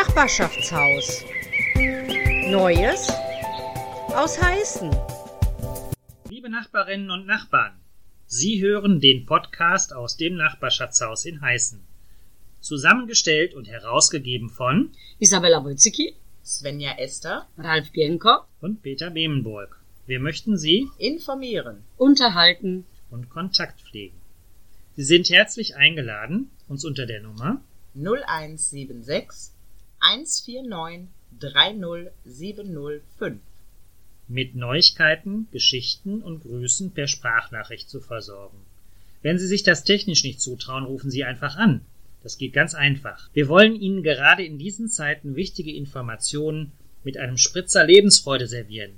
Nachbarschaftshaus. Neues aus Heißen. Liebe Nachbarinnen und Nachbarn, Sie hören den Podcast aus dem Nachbarschaftshaus in Heißen. Zusammengestellt und herausgegeben von Isabella Wojcicki, Svenja Esther, Ralf Bienko und Peter Bemenburg. Wir möchten Sie informieren. unterhalten. und Kontakt pflegen. Sie sind herzlich eingeladen, uns unter der Nummer 0176 149 30705. mit Neuigkeiten, Geschichten und Grüßen per Sprachnachricht zu versorgen. Wenn Sie sich das technisch nicht zutrauen, rufen Sie einfach an. Das geht ganz einfach. Wir wollen Ihnen gerade in diesen Zeiten wichtige Informationen mit einem Spritzer Lebensfreude servieren.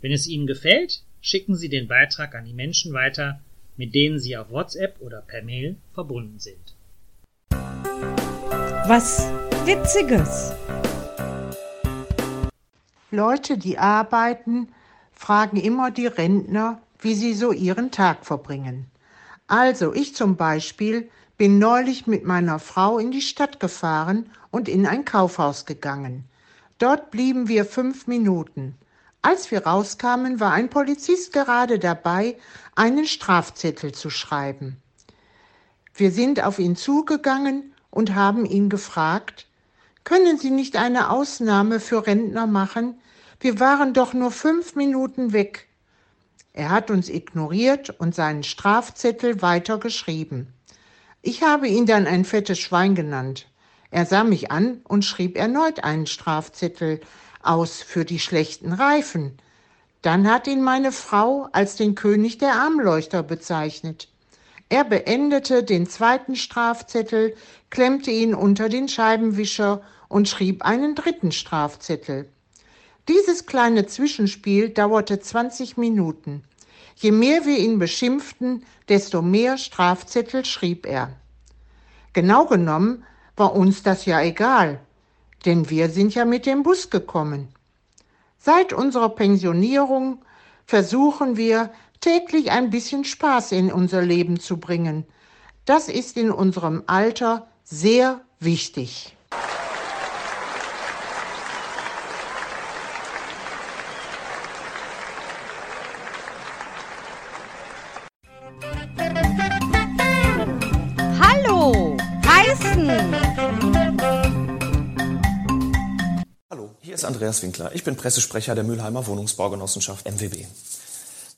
Wenn es Ihnen gefällt, schicken Sie den Beitrag an die Menschen weiter, mit denen Sie auf WhatsApp oder per Mail verbunden sind. Was Witziges. Leute, die arbeiten, fragen immer die Rentner, wie sie so ihren Tag verbringen. Also ich zum Beispiel bin neulich mit meiner Frau in die Stadt gefahren und in ein Kaufhaus gegangen. Dort blieben wir fünf Minuten. Als wir rauskamen, war ein Polizist gerade dabei, einen Strafzettel zu schreiben. Wir sind auf ihn zugegangen und haben ihn gefragt, können Sie nicht eine Ausnahme für Rentner machen? Wir waren doch nur fünf Minuten weg. Er hat uns ignoriert und seinen Strafzettel weiter geschrieben. Ich habe ihn dann ein fettes Schwein genannt. Er sah mich an und schrieb erneut einen Strafzettel aus für die schlechten Reifen. Dann hat ihn meine Frau als den König der Armleuchter bezeichnet. Er beendete den zweiten Strafzettel, klemmte ihn unter den Scheibenwischer und schrieb einen dritten Strafzettel. Dieses kleine Zwischenspiel dauerte 20 Minuten. Je mehr wir ihn beschimpften, desto mehr Strafzettel schrieb er. Genau genommen war uns das ja egal, denn wir sind ja mit dem Bus gekommen. Seit unserer Pensionierung versuchen wir täglich ein bisschen Spaß in unser Leben zu bringen. Das ist in unserem Alter sehr wichtig. Ist Andreas Winkler. Ich bin Pressesprecher der Mülheimer Wohnungsbaugenossenschaft MWB.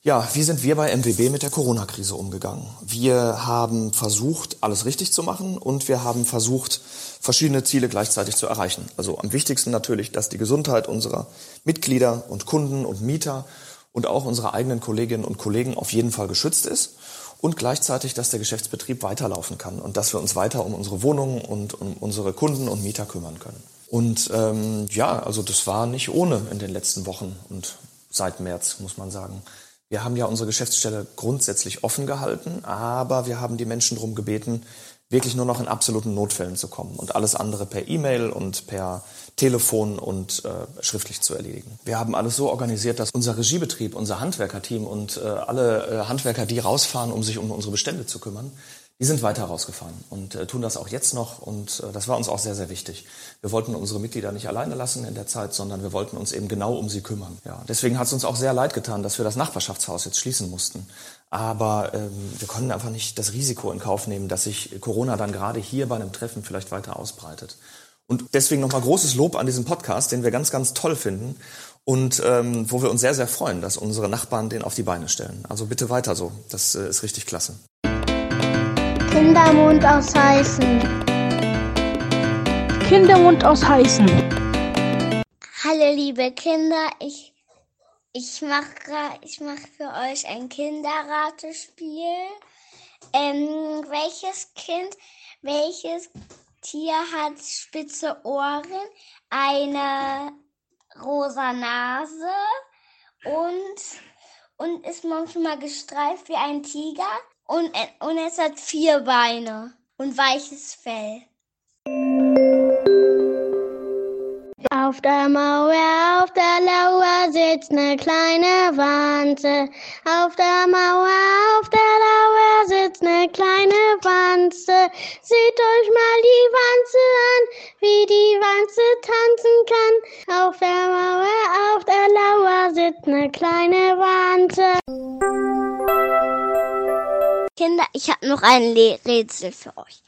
Ja, wie sind wir bei MWB mit der Corona-Krise umgegangen? Wir haben versucht, alles richtig zu machen und wir haben versucht, verschiedene Ziele gleichzeitig zu erreichen. Also am wichtigsten natürlich, dass die Gesundheit unserer Mitglieder und Kunden und Mieter und auch unserer eigenen Kolleginnen und Kollegen auf jeden Fall geschützt ist und gleichzeitig, dass der Geschäftsbetrieb weiterlaufen kann und dass wir uns weiter um unsere Wohnungen und um unsere Kunden und Mieter kümmern können. Und ähm, ja, also das war nicht ohne in den letzten Wochen und seit März, muss man sagen. Wir haben ja unsere Geschäftsstelle grundsätzlich offen gehalten, aber wir haben die Menschen darum gebeten, wirklich nur noch in absoluten Notfällen zu kommen und alles andere per E-Mail und per Telefon und äh, schriftlich zu erledigen. Wir haben alles so organisiert, dass unser Regiebetrieb, unser Handwerkerteam und äh, alle äh, Handwerker, die rausfahren, um sich um unsere Bestände zu kümmern, die sind weiter rausgefahren und äh, tun das auch jetzt noch und äh, das war uns auch sehr, sehr wichtig. Wir wollten unsere Mitglieder nicht alleine lassen in der Zeit, sondern wir wollten uns eben genau um sie kümmern. Ja, deswegen hat es uns auch sehr leid getan, dass wir das Nachbarschaftshaus jetzt schließen mussten. Aber ähm, wir konnten einfach nicht das Risiko in Kauf nehmen, dass sich Corona dann gerade hier bei einem Treffen vielleicht weiter ausbreitet. Und deswegen nochmal großes Lob an diesen Podcast, den wir ganz, ganz toll finden und ähm, wo wir uns sehr, sehr freuen, dass unsere Nachbarn den auf die Beine stellen. Also bitte weiter so. Das äh, ist richtig klasse. Kindermund aus Heißen. Kindermund aus Heißen. Hallo liebe Kinder, ich, ich mache ich mach für euch ein Kinderratespiel. Ähm, welches Kind, welches Tier hat spitze Ohren, eine rosa Nase und, und ist manchmal gestreift wie ein Tiger und, und es hat vier Beine und weiches Fell. Auf der Mauer, auf der Lauer sitzt ne kleine Wanze. Auf der Mauer, auf der Lauer sitzt ne kleine Wanze. Seht euch mal die Wanze an, wie die Wanze tanzen kann. Auf der Mauer, auf der Lauer sitzt ne kleine Wanze. Kinder, ich habe noch ein Le Rätsel für euch.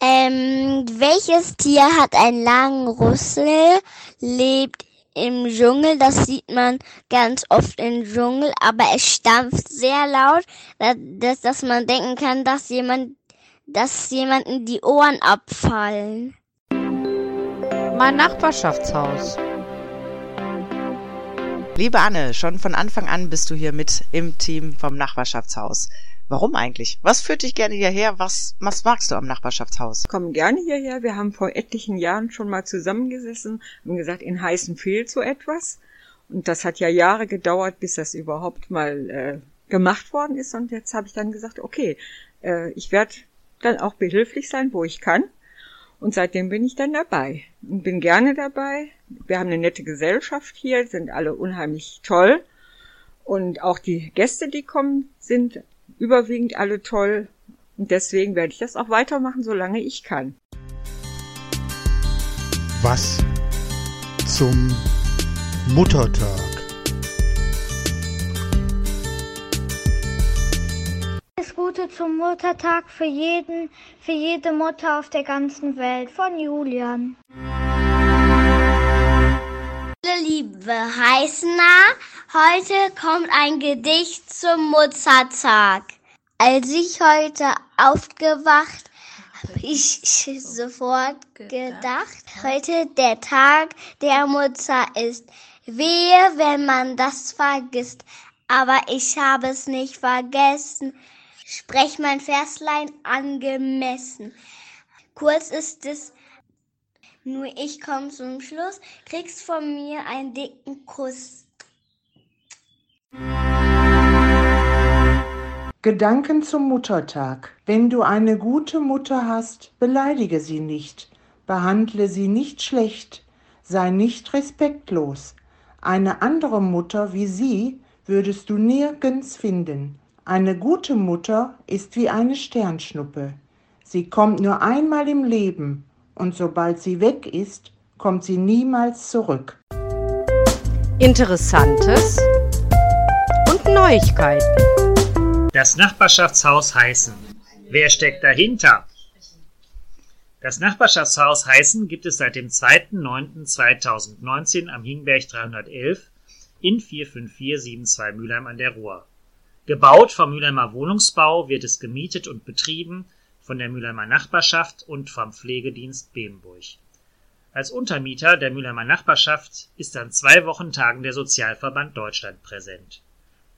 Ähm, welches Tier hat einen langen Rüssel, lebt im Dschungel, das sieht man ganz oft im Dschungel, aber es stampft sehr laut, dass, dass man denken kann, dass jemand, dass jemanden die Ohren abfallen. Mein Nachbarschaftshaus. Liebe Anne, schon von Anfang an bist du hier mit im Team vom Nachbarschaftshaus. Warum eigentlich? Was führt dich gerne hierher? Was, was magst du am Nachbarschaftshaus? Ich komme gerne hierher. Wir haben vor etlichen Jahren schon mal zusammengesessen und gesagt, in Heißen fehlt so etwas. Und das hat ja Jahre gedauert, bis das überhaupt mal äh, gemacht worden ist. Und jetzt habe ich dann gesagt, okay, äh, ich werde dann auch behilflich sein, wo ich kann. Und seitdem bin ich dann dabei und bin gerne dabei. Wir haben eine nette Gesellschaft hier, sind alle unheimlich toll. Und auch die Gäste, die kommen, sind überwiegend alle toll. Und deswegen werde ich das auch weitermachen, solange ich kann. Was zum Muttertag? Alles Gute zum Muttertag für jeden, für jede Mutter auf der ganzen Welt von Julian. Liebe Heißner, heute kommt ein Gedicht zum Muttertag. Als ich heute aufgewacht, habe ich sofort gedacht, heute der Tag der Mutter ist. Wehe, wenn man das vergisst, aber ich habe es nicht vergessen. Sprech mein Verslein angemessen. Kurz ist es nur ich komm zum Schluss, kriegst von mir einen dicken Kuss. Gedanken zum Muttertag. Wenn du eine gute Mutter hast, beleidige sie nicht, behandle sie nicht schlecht, sei nicht respektlos. Eine andere Mutter wie sie würdest du nirgends finden. Eine gute Mutter ist wie eine Sternschnuppe. Sie kommt nur einmal im Leben und sobald sie weg ist, kommt sie niemals zurück. Interessantes und Neuigkeiten. Das Nachbarschaftshaus Heißen. Wer steckt dahinter? Das Nachbarschaftshaus Heißen gibt es seit dem 2.9.2019 am Hingberg 311 in 45472 Mülheim an der Ruhr. Gebaut vom Mülheimer Wohnungsbau wird es gemietet und betrieben von der Mülheimer Nachbarschaft und vom Pflegedienst Bemburg. Als Untermieter der Mülheimer Nachbarschaft ist an zwei Wochentagen der Sozialverband Deutschland präsent.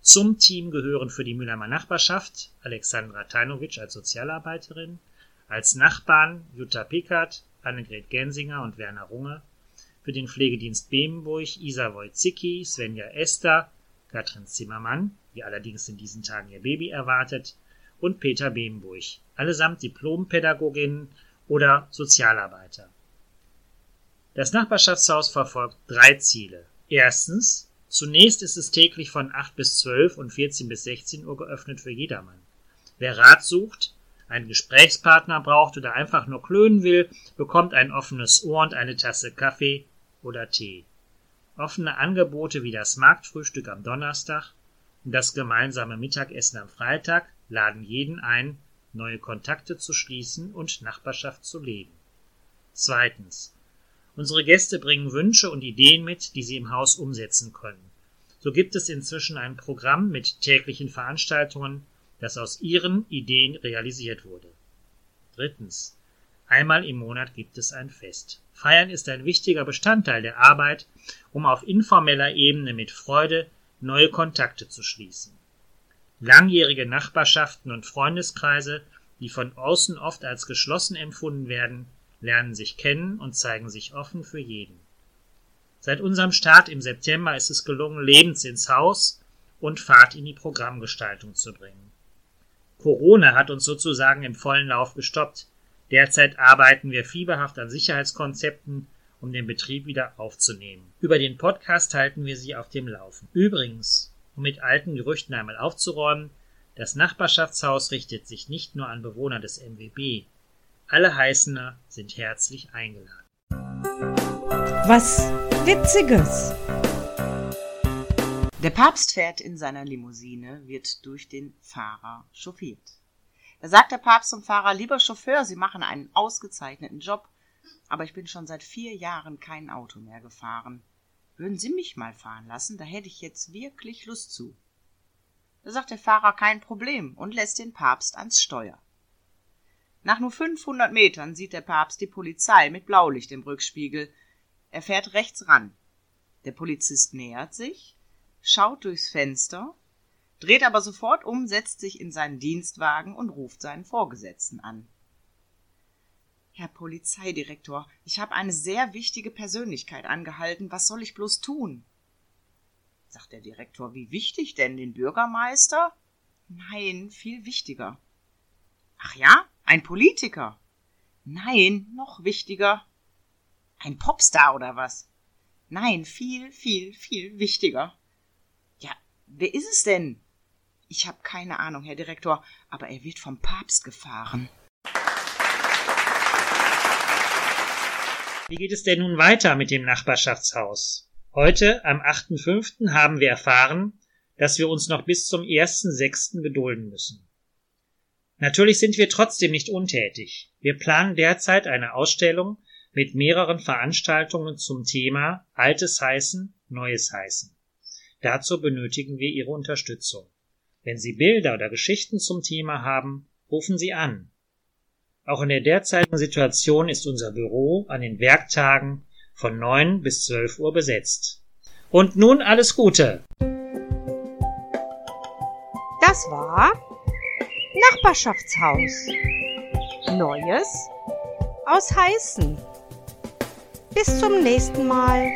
Zum Team gehören für die Mülheimer Nachbarschaft Alexandra Tajnovic als Sozialarbeiterin, als Nachbarn Jutta Pickert, Annegret Gensinger und Werner Runge, für den Pflegedienst Bemburg Isa Wojcicki, Svenja Esther, Katrin Zimmermann, die allerdings in diesen Tagen ihr Baby erwartet, und Peter Bemburg, allesamt Diplompädagoginnen oder Sozialarbeiter. Das Nachbarschaftshaus verfolgt drei Ziele. Erstens, zunächst ist es täglich von 8 bis 12 und 14 bis 16 Uhr geöffnet für jedermann. Wer Rat sucht, einen Gesprächspartner braucht oder einfach nur klönen will, bekommt ein offenes Ohr und eine Tasse Kaffee oder Tee. Offene Angebote wie das Marktfrühstück am Donnerstag und das gemeinsame Mittagessen am Freitag laden jeden ein, neue Kontakte zu schließen und Nachbarschaft zu leben. Zweitens. Unsere Gäste bringen Wünsche und Ideen mit, die sie im Haus umsetzen können. So gibt es inzwischen ein Programm mit täglichen Veranstaltungen, das aus ihren Ideen realisiert wurde. Drittens. Einmal im Monat gibt es ein Fest. Feiern ist ein wichtiger Bestandteil der Arbeit, um auf informeller Ebene mit Freude neue Kontakte zu schließen. Langjährige Nachbarschaften und Freundeskreise, die von außen oft als geschlossen empfunden werden, lernen sich kennen und zeigen sich offen für jeden. Seit unserem Start im September ist es gelungen, Lebens ins Haus und Fahrt in die Programmgestaltung zu bringen. Corona hat uns sozusagen im vollen Lauf gestoppt. Derzeit arbeiten wir fieberhaft an Sicherheitskonzepten um den Betrieb wieder aufzunehmen. Über den Podcast halten wir Sie auf dem Laufen. Übrigens, um mit alten Gerüchten einmal aufzuräumen, das Nachbarschaftshaus richtet sich nicht nur an Bewohner des MWB. Alle Heißener sind herzlich eingeladen. Was Witziges. Der Papst fährt in seiner Limousine, wird durch den Fahrer chauffiert. Da sagt der Papst zum Fahrer, lieber Chauffeur, Sie machen einen ausgezeichneten Job, aber ich bin schon seit vier Jahren kein Auto mehr gefahren. Würden Sie mich mal fahren lassen, da hätte ich jetzt wirklich Lust zu. Da sagt der Fahrer kein Problem und lässt den Papst ans Steuer. Nach nur 500 Metern sieht der Papst die Polizei mit Blaulicht im Rückspiegel. Er fährt rechts ran. Der Polizist nähert sich, schaut durchs Fenster, dreht aber sofort um, setzt sich in seinen Dienstwagen und ruft seinen Vorgesetzten an. Herr Polizeidirektor, ich habe eine sehr wichtige Persönlichkeit angehalten. Was soll ich bloß tun? Sagt der Direktor, wie wichtig denn? Den Bürgermeister? Nein, viel wichtiger. Ach ja? Ein Politiker? Nein, noch wichtiger. Ein Popstar oder was? Nein, viel, viel, viel wichtiger. Ja, wer ist es denn? Ich habe keine Ahnung, Herr Direktor, aber er wird vom Papst gefahren. Wie geht es denn nun weiter mit dem Nachbarschaftshaus? Heute, am 8.5., haben wir erfahren, dass wir uns noch bis zum 1.6. gedulden müssen. Natürlich sind wir trotzdem nicht untätig. Wir planen derzeit eine Ausstellung mit mehreren Veranstaltungen zum Thema Altes heißen, Neues heißen. Dazu benötigen wir Ihre Unterstützung. Wenn Sie Bilder oder Geschichten zum Thema haben, rufen Sie an. Auch in der derzeitigen Situation ist unser Büro an den Werktagen von 9 bis 12 Uhr besetzt. Und nun alles Gute! Das war Nachbarschaftshaus. Neues aus Heißen. Bis zum nächsten Mal.